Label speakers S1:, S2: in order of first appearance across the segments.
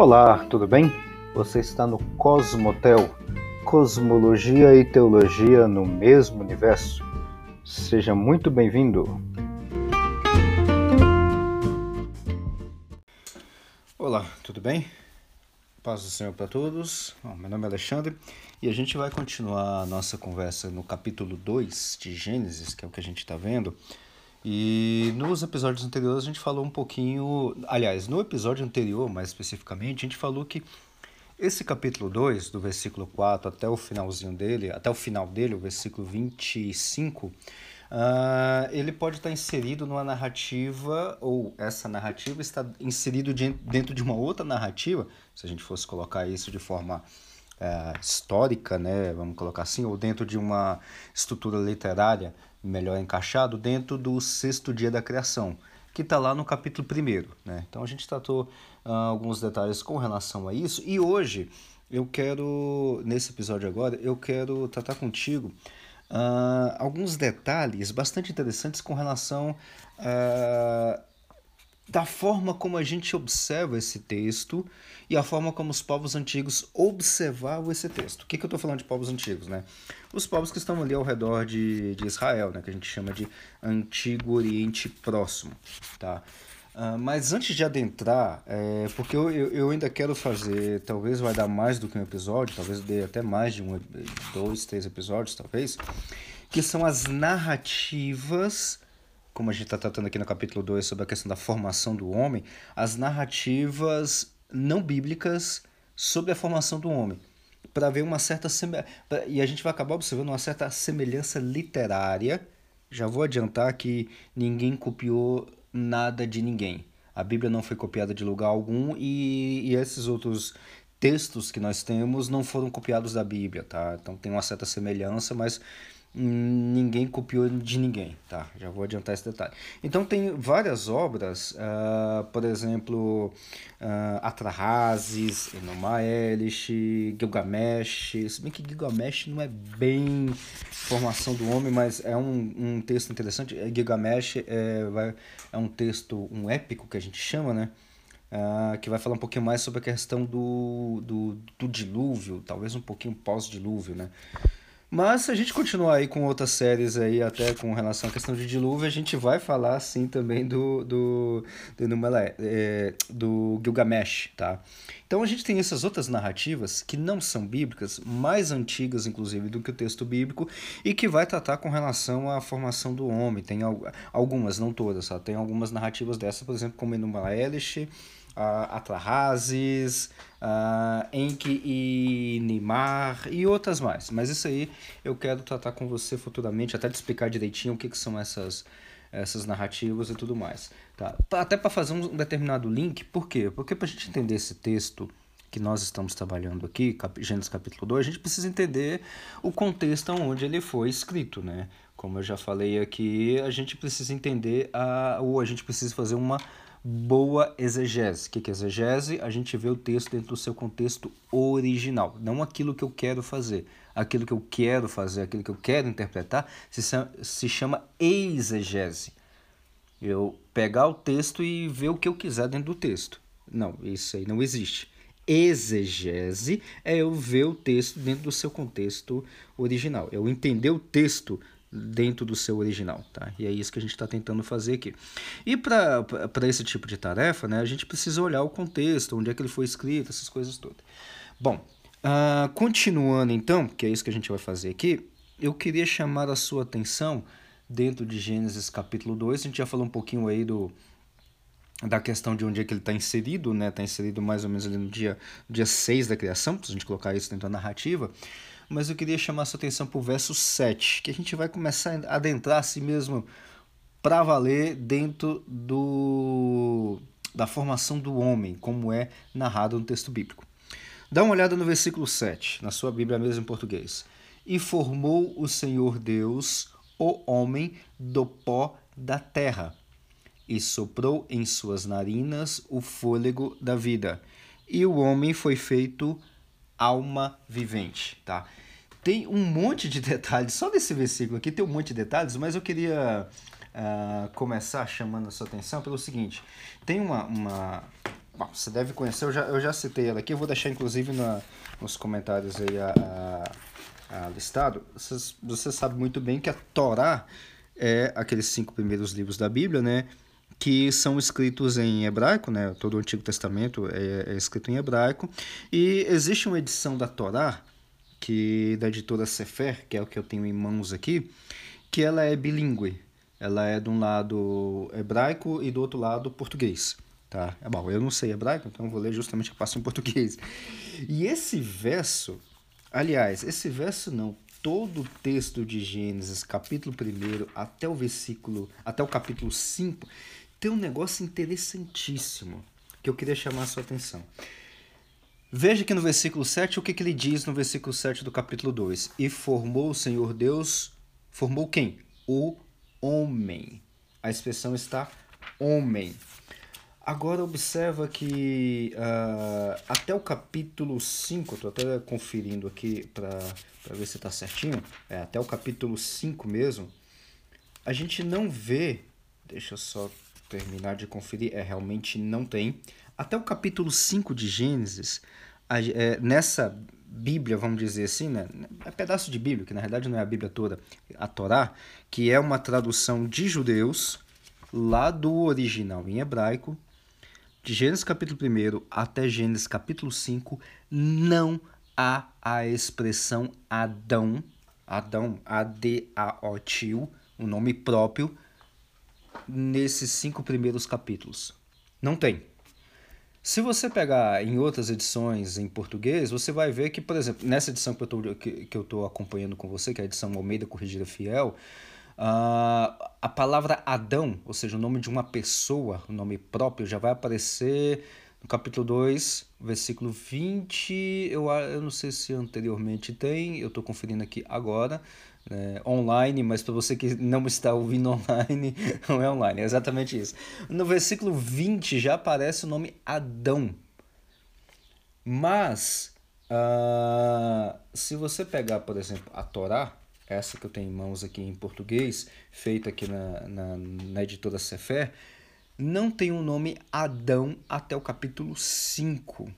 S1: Olá, tudo bem? Você está no Cosmotel, Cosmologia e Teologia no mesmo universo. Seja muito bem-vindo. Olá, tudo bem? Paz do Senhor para todos. Bom, meu nome é Alexandre e a gente vai continuar a nossa conversa no capítulo 2 de Gênesis, que é o que a gente está vendo. E nos episódios anteriores a gente falou um pouquinho. Aliás, no episódio anterior, mais especificamente, a gente falou que esse capítulo 2, do versículo 4 até o finalzinho dele, até o final dele, o versículo 25, uh, ele pode estar inserido numa narrativa, ou essa narrativa está inserido dentro de uma outra narrativa, se a gente fosse colocar isso de forma uh, histórica, né, vamos colocar assim, ou dentro de uma estrutura literária melhor encaixado dentro do sexto dia da criação, que está lá no capítulo primeiro. Né? Então a gente tratou uh, alguns detalhes com relação a isso e hoje eu quero, nesse episódio agora, eu quero tratar contigo uh, alguns detalhes bastante interessantes com relação uh, da forma como a gente observa esse texto e a forma como os povos antigos observavam esse texto. O que, que eu estou falando de povos antigos? Né? Os povos que estão ali ao redor de, de Israel, né? que a gente chama de Antigo Oriente Próximo. Tá? Uh, mas antes de adentrar, é, porque eu, eu, eu, ainda quero fazer, talvez vai dar mais do que um episódio, talvez dê até mais de um, dois, três episódios, talvez, que são as narrativas como a gente está tratando aqui no capítulo 2 sobre a questão da formação do homem, as narrativas não bíblicas sobre a formação do homem, para ver uma certa e a gente vai acabar observando uma certa semelhança literária. Já vou adiantar que ninguém copiou nada de ninguém. A Bíblia não foi copiada de lugar algum e, e esses outros textos que nós temos não foram copiados da Bíblia, tá? Então tem uma certa semelhança, mas ninguém copiou de ninguém, tá? Já vou adiantar esse detalhe. Então tem várias obras, uh, por exemplo, uh, Atrahasis, Enoma Elish, Gilgamesh, se bem que Gilgamesh não é bem formação do homem, mas é um, um texto interessante. Gilgamesh é, é um texto, um épico que a gente chama, né? Uh, que vai falar um pouquinho mais sobre a questão do, do, do dilúvio, talvez um pouquinho pós-dilúvio, né? Mas se a gente continuar aí com outras séries aí, até com relação à questão de dilúvio, a gente vai falar sim também do, do, do, é, do Gilgamesh, tá? Então a gente tem essas outras narrativas que não são bíblicas, mais antigas inclusive do que o texto bíblico, e que vai tratar com relação à formação do homem. Tem algumas, não todas, só tem algumas narrativas dessas, por exemplo, como Enuma Elish, uh, Atrahasis, uh, Enki e Nimar e outras mais. Mas isso aí eu quero tratar com você futuramente, até te explicar direitinho o que, que são essas, essas narrativas e tudo mais. Tá? Até para fazer um determinado link, por quê? Porque para a gente entender esse texto que nós estamos trabalhando aqui, Gênesis capítulo 2, a gente precisa entender o contexto onde ele foi escrito, né? Como eu já falei aqui, a gente precisa entender, a, ou a gente precisa fazer uma boa exegese. O que é exegese? A gente vê o texto dentro do seu contexto original, não aquilo que eu quero fazer. Aquilo que eu quero fazer, aquilo que eu quero interpretar, se, chama exegese. Eu pegar o texto e ver o que eu quiser dentro do texto. Não, isso aí não existe. Exegese é eu ver o texto dentro do seu contexto original. Eu entender o texto dentro do seu original, tá? E é isso que a gente está tentando fazer aqui. E para esse tipo de tarefa, né, a gente precisa olhar o contexto, onde é que ele foi escrito, essas coisas todas. Bom, uh, continuando então, que é isso que a gente vai fazer aqui, eu queria chamar a sua atenção dentro de Gênesis capítulo 2, a gente já falou um pouquinho aí do da questão de onde é que ele está inserido, né? Está inserido mais ou menos ali no dia, dia 6 da criação, se a gente colocar isso dentro da narrativa mas eu queria chamar sua atenção para o verso 7, que a gente vai começar a adentrar assim mesmo para valer dentro do, da formação do homem, como é narrado no texto bíblico. Dá uma olhada no versículo 7, na sua Bíblia mesmo em português. E formou o Senhor Deus o homem do pó da terra, e soprou em suas narinas o fôlego da vida, e o homem foi feito alma vivente, tá? Tem um monte de detalhes, só desse versículo aqui tem um monte de detalhes, mas eu queria uh, começar chamando a sua atenção pelo seguinte: tem uma, uma, bom, você deve conhecer, eu já, eu já citei ela aqui, eu vou deixar inclusive na, nos comentários aí a, a, a listado. Você, você sabe muito bem que a Torá é aqueles cinco primeiros livros da Bíblia, né? Que são escritos em hebraico, né? Todo o Antigo Testamento é, é, escrito em hebraico. E existe uma edição da Torá, que da editora Sefer, que é o que eu tenho em mãos aqui, que ela é bilíngue. Ela é de um lado hebraico e do outro lado português. Tá? É bom, eu não sei hebraico, então vou ler justamente a parte em português. E esse verso, aliás, esse verso não, todo o texto de Gênesis, capítulo 1 até o versículo, até o capítulo 5, tem um negócio interessantíssimo que eu queria chamar a sua atenção. Veja que no versículo 7 o que, que ele diz no versículo 7 do capítulo 2: E formou o Senhor Deus, formou quem? O homem. A expressão está homem. Agora observa que uh, até o capítulo 5, estou até conferindo aqui para ver se está certinho, é, até o capítulo 5 mesmo, a gente não vê, deixa eu só terminar de conferir, é realmente não tem. Até o capítulo 5 de Gênesis, a, é, nessa Bíblia, vamos dizer assim, né? É pedaço de Bíblia, que na verdade não é a Bíblia toda, a Torá, que é uma tradução de judeus lá do original em hebraico, de Gênesis capítulo 1 até Gênesis capítulo 5, não há a expressão Adão, Adão, A-D-A-O-T-U, o nome próprio, nesses cinco primeiros capítulos. Não tem. Se você pegar em outras edições em português, você vai ver que, por exemplo, nessa edição que eu estou que, que eu acompanhando com você, que é a edição Almeida Corrigida Fiel, uh, a palavra Adão, ou seja, o nome de uma pessoa, o nome próprio, já vai aparecer no capítulo 2, versículo 20. Eu, eu não sei se anteriormente tem, eu estou conferindo aqui agora é, online, mas para você que não está ouvindo online, não é online, é exatamente isso. No versículo 20 já aparece o nome Adão. Mas, uh, se você pegar, por exemplo, a Torá, essa que eu tenho em mãos aqui em português, feita aqui na, na, na editora Sefer, não tem o nome Adão até o capítulo 5.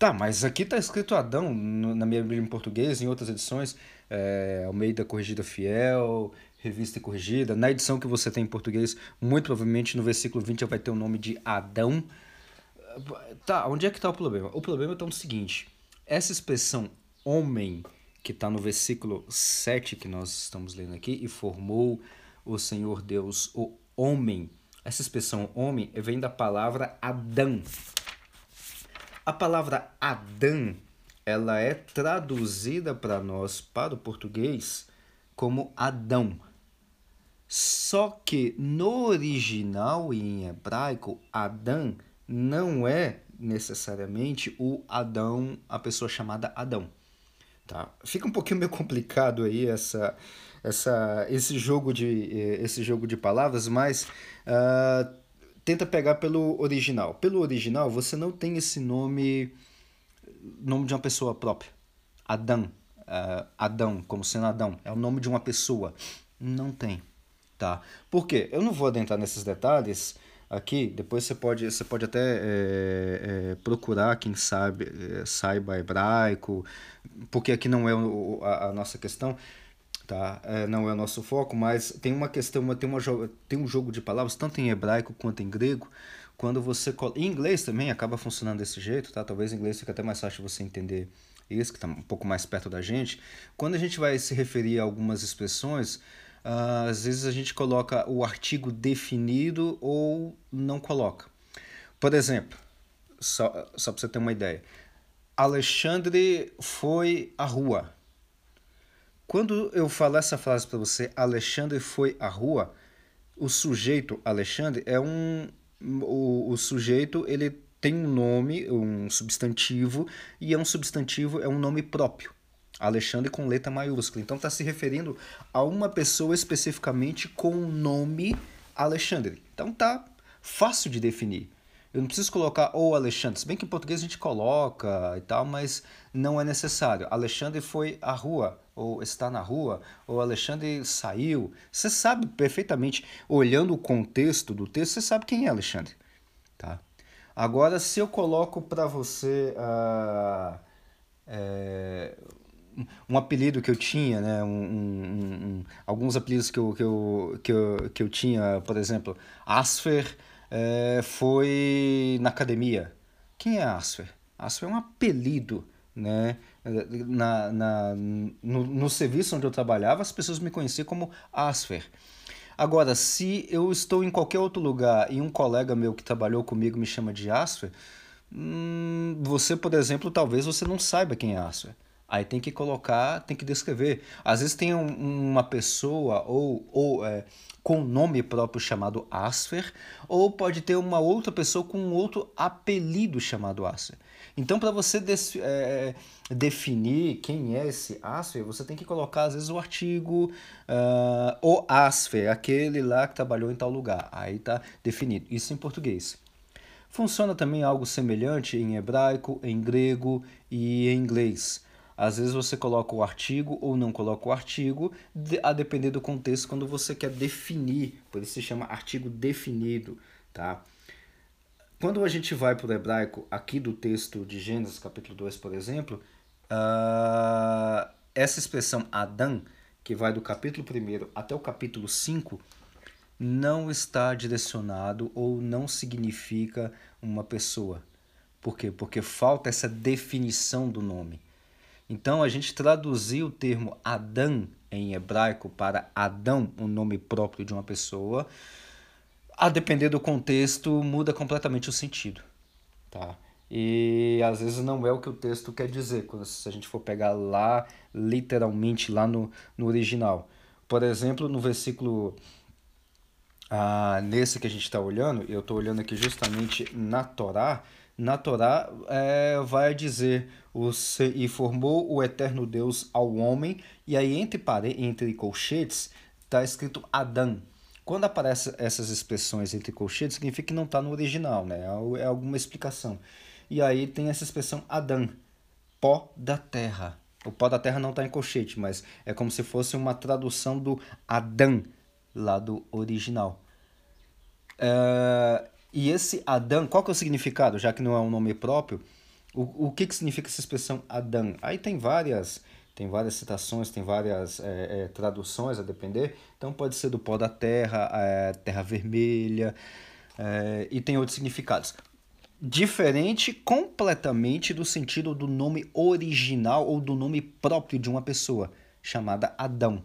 S1: Tá, mas aqui está escrito Adão na minha Bíblia em português, em outras edições, é, Almeida Corrigida Fiel, Revista Corrigida. Na edição que você tem em português, muito provavelmente no versículo 20 vai ter o nome de Adão. Tá, onde é que está o problema? O problema está no seguinte: essa expressão homem, que está no versículo 7 que nós estamos lendo aqui, e formou o Senhor Deus o homem. Essa expressão homem vem da palavra Adão. A palavra Adão, ela é traduzida para nós, para o português, como Adão. Só que no original em hebraico, Adão não é necessariamente o Adão, a pessoa chamada Adão. Tá? Fica um pouquinho meio complicado aí essa, essa, esse, jogo de, eh, esse jogo de palavras, mas uh, tenta pegar pelo original. Pelo original, você não tem esse nome nome de uma pessoa própria. Adão, uh, Adão, como sendo Adão, é o nome de uma pessoa. Não tem, tá? Por quê? Eu não vou adentrar nesses detalhes aqui. Depois você pode, você pode até é, é, procurar quem sabe é, saiba hebraico, porque aqui não é o, a, a nossa questão tá? É, não é o nosso foco, mas tem uma questão, tem, uma, tem um jogo de palavras, tanto em hebraico quanto em grego, quando você... Em inglês também acaba funcionando desse jeito, tá? Talvez em inglês fique até mais fácil você entender isso, que está um pouco mais perto da gente. Quando a gente vai se referir a algumas expressões, uh, às vezes a gente coloca o artigo definido ou não coloca. Por exemplo, só, só para você ter uma ideia, Alexandre foi à rua. Quando eu falar essa frase para você, Alexandre foi à rua, o sujeito Alexandre é um o, o sujeito ele tem um nome, um substantivo e é um substantivo é um nome próprio. Alexandre com letra maiúscula. Então está se referindo a uma pessoa especificamente com o nome Alexandre. Então tá fácil de definir. Eu não preciso colocar o Alexandre, se bem que em português a gente coloca e tal, mas não é necessário. Alexandre foi à rua, ou está na rua, ou Alexandre saiu. Você sabe perfeitamente, olhando o contexto do texto, você sabe quem é Alexandre. Tá? Agora, se eu coloco para você uh, é, um apelido que eu tinha, né? Um, um, um, alguns apelidos que eu, que, eu, que, eu, que eu tinha, por exemplo, Asfer é, foi na academia. Quem é Asfer? Asfer é um apelido, né? Na, na, no, no serviço onde eu trabalhava, as pessoas me conheciam como Asfer. Agora, se eu estou em qualquer outro lugar e um colega meu que trabalhou comigo me chama de Asfer, hum, você, por exemplo, talvez você não saiba quem é Asfer. Aí tem que colocar, tem que descrever. Às vezes tem um, uma pessoa ou, ou é, com nome próprio chamado Asfer, ou pode ter uma outra pessoa com outro apelido chamado Asfer. Então, para você é, definir quem é esse Asfer, você tem que colocar, às vezes, o artigo uh, o Asfer, aquele lá que trabalhou em tal lugar. Aí está definido. Isso em português. Funciona também algo semelhante em hebraico, em grego e em inglês. Às vezes você coloca o artigo ou não coloca o artigo, a depender do contexto, quando você quer definir, por isso se chama artigo definido, tá? Quando a gente vai para o hebraico, aqui do texto de Gênesis, capítulo 2, por exemplo, uh, essa expressão Adão, que vai do capítulo 1 até o capítulo 5, não está direcionado ou não significa uma pessoa. Por quê? Porque falta essa definição do nome. Então a gente traduziu o termo Adão em hebraico para Adão, o nome próprio de uma pessoa, a depender do contexto, muda completamente o sentido. Tá? E às vezes não é o que o texto quer dizer, se a gente for pegar lá, literalmente, lá no, no original. Por exemplo, no versículo. Ah, nesse que a gente está olhando, eu estou olhando aqui justamente na Torá, na Torá é, vai dizer o, e formou o eterno Deus ao homem, e aí entre, entre colchetes está escrito Adão. Quando aparecem essas expressões entre colchetes, significa que não está no original, né? É, é alguma explicação. E aí tem essa expressão Adão, pó da terra. O pó da terra não está em colchete, mas é como se fosse uma tradução do Adão, lá do original. É, e esse Adão, qual que é o significado? Já que não é um nome próprio, o, o que, que significa essa expressão Adão? Aí tem várias, tem várias citações, tem várias é, é, traduções a depender. Então pode ser do pó da terra, é, terra vermelha, é, e tem outros significados. Diferente completamente do sentido do nome original ou do nome próprio de uma pessoa, chamada Adão.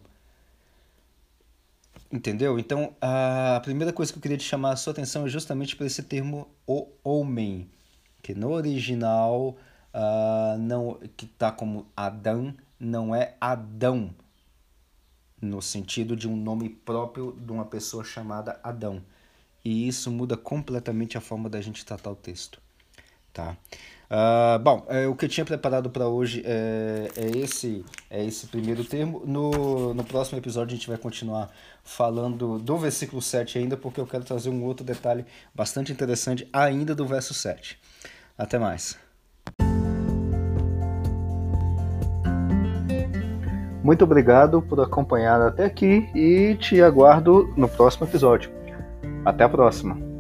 S1: Entendeu? Então, a primeira coisa que eu queria te chamar a sua atenção é justamente para esse termo o homem, que no original uh, não que está como Adão, não é Adão, no sentido de um nome próprio de uma pessoa chamada Adão. E isso muda completamente a forma da gente tratar o texto. Tá? Uh, bom, é, o que eu tinha preparado para hoje é, é, esse, é esse primeiro termo. No, no próximo episódio a gente vai continuar falando do versículo 7 ainda, porque eu quero trazer um outro detalhe bastante interessante ainda do verso 7. Até mais. Muito obrigado por acompanhar até aqui e te aguardo no próximo episódio. Até a próxima!